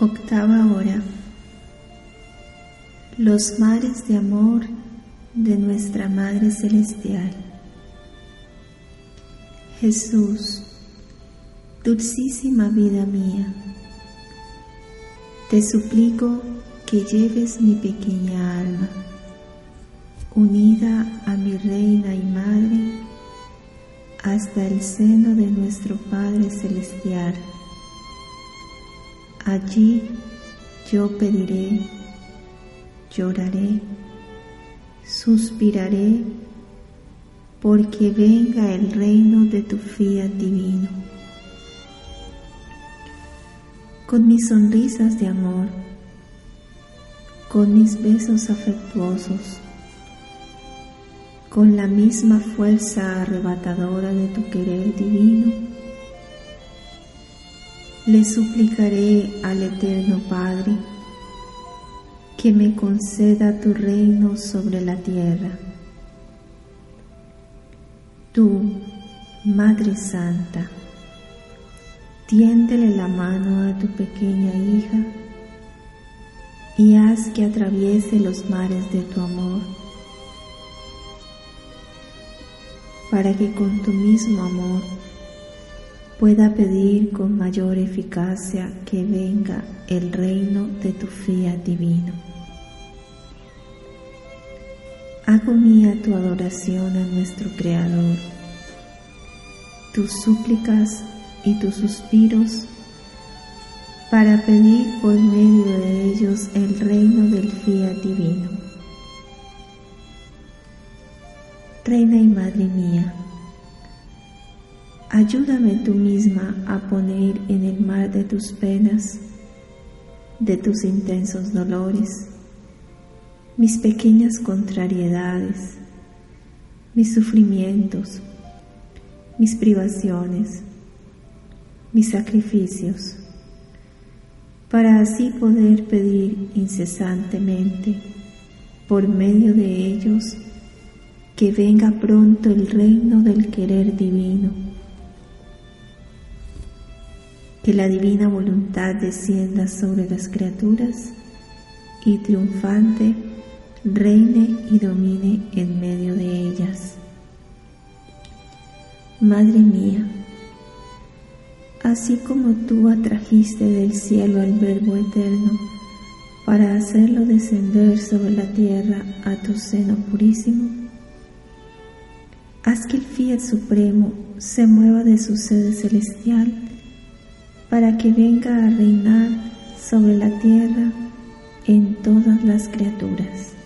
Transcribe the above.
Octava hora. Los mares de amor de nuestra Madre Celestial. Jesús, dulcísima vida mía, te suplico que lleves mi pequeña alma, unida a mi Reina y Madre, hasta el seno de nuestro Padre Celestial Allí yo pediré, lloraré, suspiraré, porque venga el reino de tu fiat divino. Con mis sonrisas de amor, con mis besos afectuosos, con la misma fuerza arrebatadora de tu querer divino, le suplicaré al Eterno Padre que me conceda tu reino sobre la tierra. Tú, Madre Santa, tiéndele la mano a tu pequeña hija y haz que atraviese los mares de tu amor, para que con tu mismo amor pueda pedir con mayor eficacia que venga el reino de tu fiat divino. Hago mía tu adoración a nuestro Creador, tus súplicas y tus suspiros para pedir por medio de ellos el reino del fiat divino. Reina y Madre mía, Ayúdame tú misma a poner en el mar de tus penas, de tus intensos dolores, mis pequeñas contrariedades, mis sufrimientos, mis privaciones, mis sacrificios, para así poder pedir incesantemente, por medio de ellos, que venga pronto el reino del querer divino que la divina voluntad descienda sobre las criaturas y triunfante reine y domine en medio de ellas. Madre mía, así como tú atrajiste del cielo al Verbo eterno para hacerlo descender sobre la tierra a tu seno purísimo, haz que el fiat supremo se mueva de su sede celestial para que venga a reinar sobre la tierra en todas las criaturas.